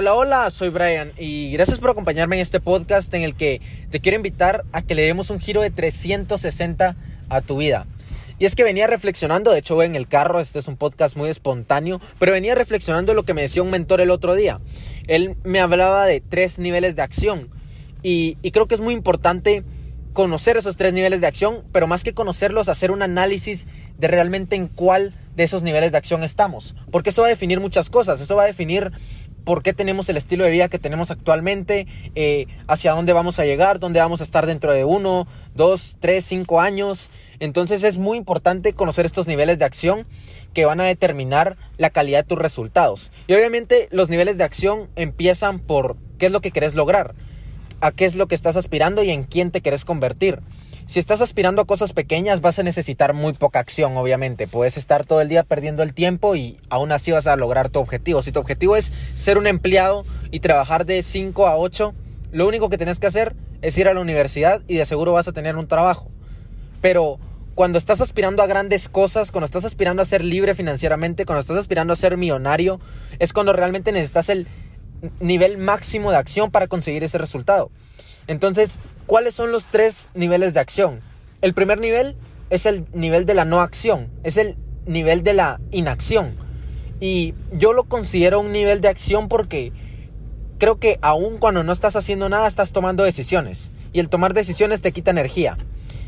Hola, hola, soy Brian y gracias por acompañarme en este podcast en el que te quiero invitar a que le demos un giro de 360 a tu vida. Y es que venía reflexionando, de hecho en el carro, este es un podcast muy espontáneo, pero venía reflexionando lo que me decía un mentor el otro día. Él me hablaba de tres niveles de acción y, y creo que es muy importante conocer esos tres niveles de acción, pero más que conocerlos, hacer un análisis de realmente en cuál de esos niveles de acción estamos. Porque eso va a definir muchas cosas, eso va a definir por qué tenemos el estilo de vida que tenemos actualmente, eh, hacia dónde vamos a llegar, dónde vamos a estar dentro de uno, dos, tres, cinco años. Entonces es muy importante conocer estos niveles de acción que van a determinar la calidad de tus resultados. Y obviamente los niveles de acción empiezan por qué es lo que querés lograr, a qué es lo que estás aspirando y en quién te querés convertir. Si estás aspirando a cosas pequeñas vas a necesitar muy poca acción, obviamente. Puedes estar todo el día perdiendo el tiempo y aún así vas a lograr tu objetivo. Si tu objetivo es ser un empleado y trabajar de 5 a 8, lo único que tienes que hacer es ir a la universidad y de seguro vas a tener un trabajo. Pero cuando estás aspirando a grandes cosas, cuando estás aspirando a ser libre financieramente, cuando estás aspirando a ser millonario, es cuando realmente necesitas el nivel máximo de acción para conseguir ese resultado. Entonces, ¿cuáles son los tres niveles de acción? El primer nivel es el nivel de la no acción, es el nivel de la inacción. Y yo lo considero un nivel de acción porque creo que aun cuando no estás haciendo nada, estás tomando decisiones. Y el tomar decisiones te quita energía.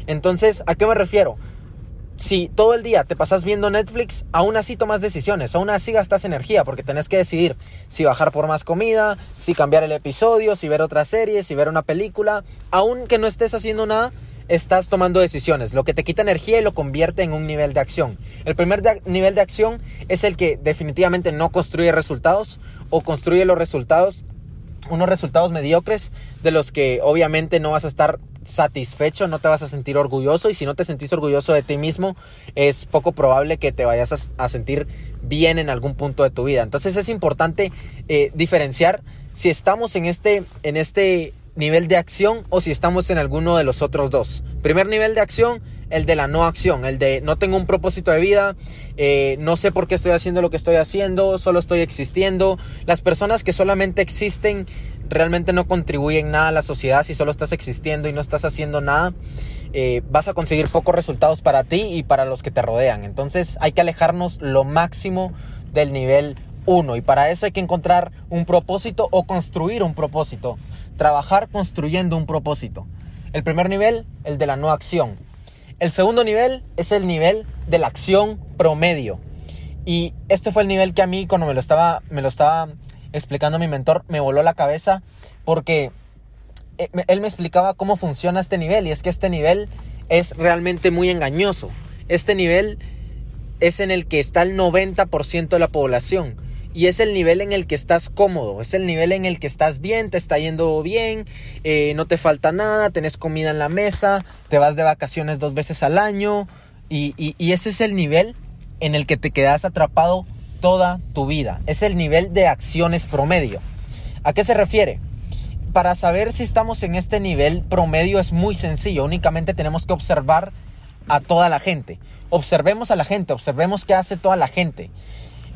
Entonces, ¿a qué me refiero? Si todo el día te pasas viendo Netflix, aún así tomas decisiones, aún así gastas energía, porque tenés que decidir si bajar por más comida, si cambiar el episodio, si ver otra serie, si ver una película. Aún que no estés haciendo nada, estás tomando decisiones, lo que te quita energía y lo convierte en un nivel de acción. El primer nivel de acción es el que definitivamente no construye resultados o construye los resultados, unos resultados mediocres de los que obviamente no vas a estar satisfecho, no te vas a sentir orgulloso y si no te sentís orgulloso de ti mismo, es poco probable que te vayas a, sentir bien en algún punto de tu vida. Entonces es importante eh, diferenciar si estamos en este, en este nivel de acción o si estamos en alguno de los otros dos. Primer nivel de acción, el de la no acción, el de no tengo un propósito de vida, eh, no sé por qué estoy haciendo lo que estoy haciendo, solo estoy existiendo. Las personas que solamente existen realmente no contribuyen nada a la sociedad si solo estás existiendo y no estás haciendo nada. Eh, vas a conseguir pocos resultados para ti y para los que te rodean. Entonces hay que alejarnos lo máximo del nivel 1 y para eso hay que encontrar un propósito o construir un propósito. Trabajar construyendo un propósito. El primer nivel, el de la no acción. El segundo nivel es el nivel de la acción promedio. Y este fue el nivel que a mí cuando me lo estaba, me lo estaba explicando mi mentor, me voló la cabeza porque eh, él me explicaba cómo funciona este nivel y es que este nivel es realmente muy engañoso. Este nivel es en el que está el 90% de la población y es el nivel en el que estás cómodo, es el nivel en el que estás bien, te está yendo bien, eh, no te falta nada, tenés comida en la mesa, te vas de vacaciones dos veces al año y ese es el nivel en el que te quedas atrapado toda tu vida. Es el nivel de acciones promedio. ¿A qué se refiere? Para saber si estamos en este nivel promedio es muy sencillo. Únicamente tenemos que observar a toda la gente. Observemos a la gente, observemos qué hace toda la gente.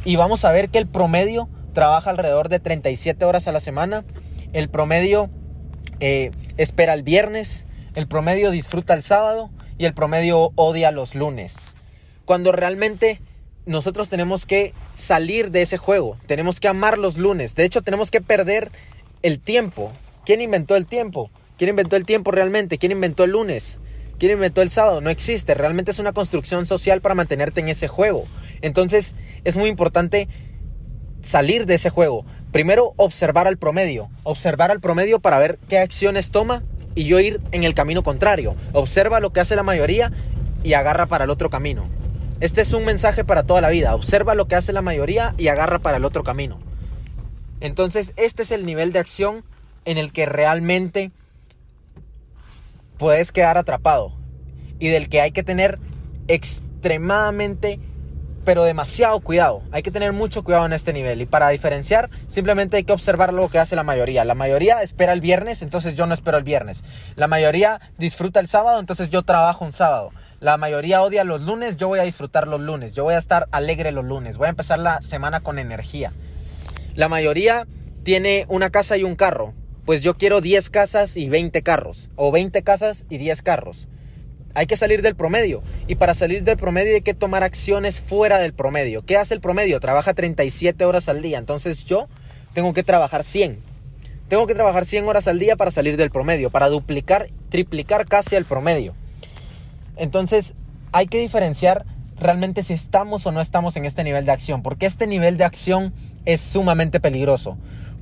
Y vamos a ver que el promedio trabaja alrededor de 37 horas a la semana. El promedio eh, espera el viernes. El promedio disfruta el sábado. Y el promedio odia los lunes. Cuando realmente nosotros tenemos que salir de ese juego. Tenemos que amar los lunes. De hecho, tenemos que perder el tiempo. ¿Quién inventó el tiempo? ¿Quién inventó el tiempo realmente? ¿Quién inventó el lunes? ¿Quién inventó el sábado? No existe. Realmente es una construcción social para mantenerte en ese juego. Entonces, es muy importante salir de ese juego. Primero, observar al promedio. Observar al promedio para ver qué acciones toma y yo ir en el camino contrario. Observa lo que hace la mayoría y agarra para el otro camino. Este es un mensaje para toda la vida. Observa lo que hace la mayoría y agarra para el otro camino. Entonces, este es el nivel de acción en el que realmente puedes quedar atrapado y del que hay que tener extremadamente, pero demasiado cuidado. Hay que tener mucho cuidado en este nivel. Y para diferenciar, simplemente hay que observar lo que hace la mayoría. La mayoría espera el viernes, entonces yo no espero el viernes. La mayoría disfruta el sábado, entonces yo trabajo un sábado. La mayoría odia los lunes, yo voy a disfrutar los lunes, yo voy a estar alegre los lunes, voy a empezar la semana con energía. La mayoría tiene una casa y un carro. Pues yo quiero 10 casas y 20 carros. O 20 casas y 10 carros. Hay que salir del promedio. Y para salir del promedio hay que tomar acciones fuera del promedio. ¿Qué hace el promedio? Trabaja 37 horas al día. Entonces yo tengo que trabajar 100. Tengo que trabajar 100 horas al día para salir del promedio. Para duplicar, triplicar casi el promedio. Entonces hay que diferenciar realmente si estamos o no estamos en este nivel de acción. Porque este nivel de acción es sumamente peligroso.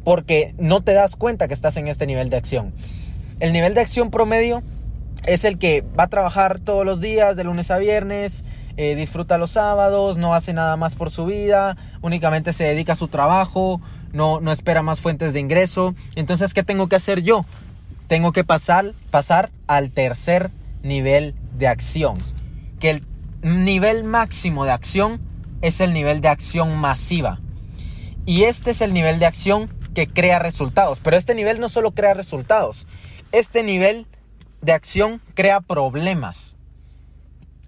Porque no te das cuenta que estás en este nivel de acción. El nivel de acción promedio es el que va a trabajar todos los días, de lunes a viernes, eh, disfruta los sábados, no hace nada más por su vida, únicamente se dedica a su trabajo, no, no espera más fuentes de ingreso. Entonces, ¿qué tengo que hacer yo? Tengo que pasar, pasar al tercer nivel de acción. Que el nivel máximo de acción es el nivel de acción masiva. Y este es el nivel de acción que crea resultados. Pero este nivel no solo crea resultados. Este nivel de acción crea problemas.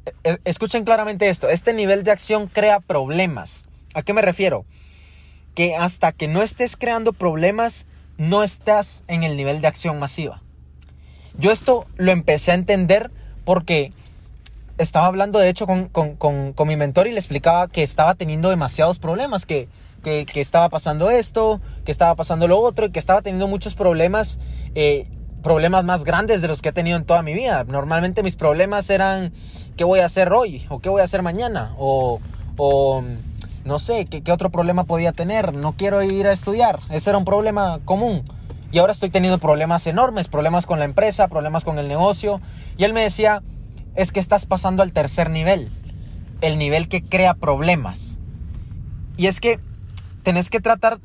E, e, escuchen claramente esto, este nivel de acción crea problemas. ¿A qué me refiero? Que hasta que no estés creando problemas, no estás en el nivel de acción masiva. Yo esto lo empecé a entender porque estaba hablando de hecho con, mi mentor y le explicaba que estaba teniendo demasiados problemas, que, que, estaba pasando esto, que estaba pasando lo otro, y que estaba teniendo muchos problemas eh, problemas más grandes de los que he tenido en toda mi vida. Normalmente mis problemas eran qué voy a hacer hoy o qué voy a hacer mañana o, o no sé, ¿qué, ¿qué, otro problema podía tener. No quiero ir a estudiar. Ese era un problema común. Y ahora estoy teniendo problemas enormes, problemas con la empresa, problemas con el negocio. Y él me decía, es que estás pasando al tercer nivel, el nivel que crea problemas. Y es que tenés que tratar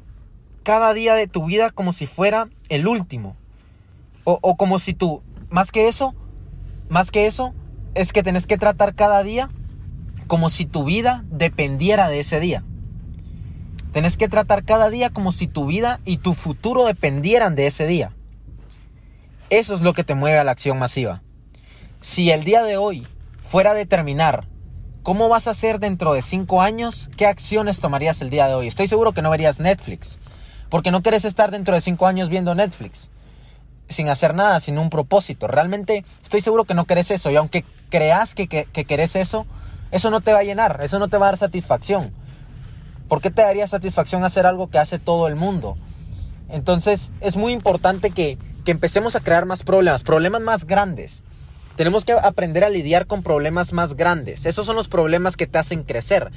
cada día de tu vida como si fuera el último. O, como si tú, más que eso, más que eso, es que tenés que tratar cada día como si tu vida dependiera de ese día. Tenés que tratar cada día como si tu vida y tu futuro dependieran de ese día. Eso es lo que te mueve a la acción masiva. Si el día de hoy fuera determinar cómo vas a ser dentro de cinco años, ¿qué acciones tomarías el día de hoy? Estoy seguro que no verías Netflix, porque no quieres estar dentro de cinco años viendo Netflix sin hacer nada, sin un propósito. Realmente estoy seguro que no querés eso. Y aunque creas que, que, querés eso, eso no te va a llenar, eso no te va a dar satisfacción. ¿Por qué te daría satisfacción hacer algo que hace todo el mundo? Entonces es muy importante que, que empecemos a crear más problemas, problemas más grandes. Tenemos que aprender a lidiar con problemas más grandes. Esos son los problemas que te hacen crecer.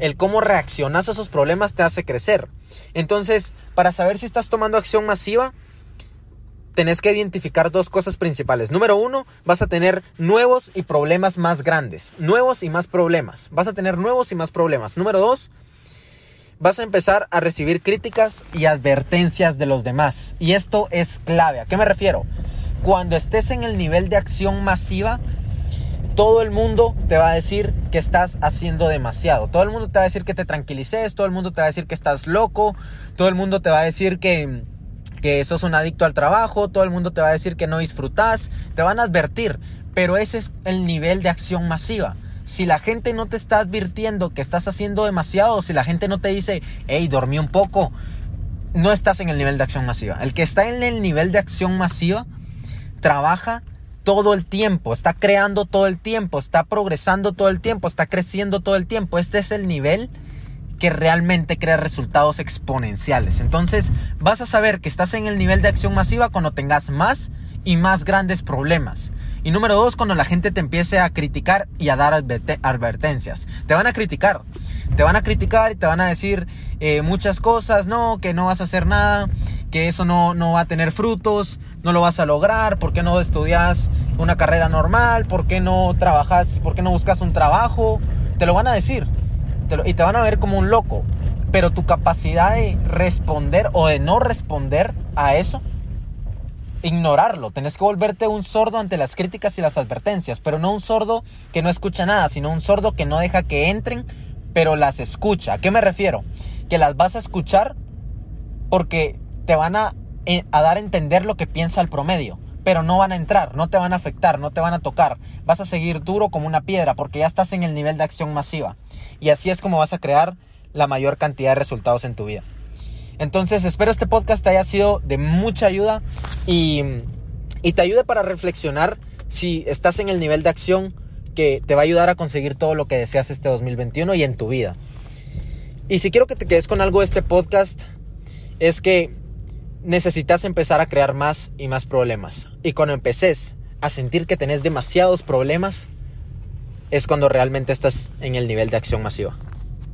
El cómo reaccionas a esos problemas te hace crecer. Entonces, para saber si estás tomando acción masiva, tenés que identificar dos cosas principales. Número uno, vas a tener nuevos y problemas más grandes. Nuevos y más problemas. Vas a tener nuevos y más problemas. Número dos, vas a empezar a recibir críticas y advertencias de los demás. Y esto es clave. ¿A qué me refiero? Cuando estés en el nivel de acción masiva, todo el mundo te va a decir que estás haciendo demasiado. Todo el mundo te va a decir que te tranquilices, todo el mundo te va a decir que estás loco, todo el mundo te va a decir que que sos un adicto al trabajo, todo el mundo te va a decir que no disfrutas, te van a advertir, pero ese es el nivel de acción masiva. Si la gente no te está advirtiendo que estás haciendo demasiado, si la gente no te dice, hey, dormí un poco, no estás en el nivel de acción masiva. El que está en el nivel de acción masiva trabaja todo el tiempo, está creando todo el tiempo, está progresando todo el tiempo, está creciendo todo el tiempo. Este es el nivel que realmente crea resultados exponenciales. Entonces vas a saber que estás en el nivel de acción masiva cuando tengas más y más grandes problemas. Y número dos, cuando la gente te empiece a criticar y a dar advertencias. Te van a criticar. Te van a criticar y te van a decir eh, muchas cosas, no, que no vas a hacer nada, que eso no, no va a tener frutos, no lo vas a lograr, por qué no estudias una carrera normal, por qué no trabajas, por qué no buscas un trabajo. Te lo van a decir y te van a ver como un loco. Pero tu capacidad de responder o de no responder a eso, ignorarlo. Tenés que volverte un sordo ante las críticas y las advertencias, pero no un sordo que no escucha nada, sino un sordo que no deja que entren, pero las escucha. ¿A qué me refiero? Que las vas a escuchar porque te van a, eh, a dar a entender lo que piensa el promedio pero no van a entrar, no te van a afectar, no te van a tocar. Vas a seguir duro como una piedra porque ya estás en el nivel de acción masiva. Y así es como vas a crear la mayor cantidad de resultados en tu vida. Entonces espero este podcast te haya sido de mucha ayuda y, y te ayude para reflexionar si estás en el nivel de acción que te va a ayudar a conseguir todo lo que deseas este 2021 y en tu vida. Y si quiero que te quedes con algo de este podcast, es que necesitas empezar a crear más y más problemas. Y cuando empeces a sentir que tenés demasiados problemas, es cuando realmente estás en el nivel de acción masiva.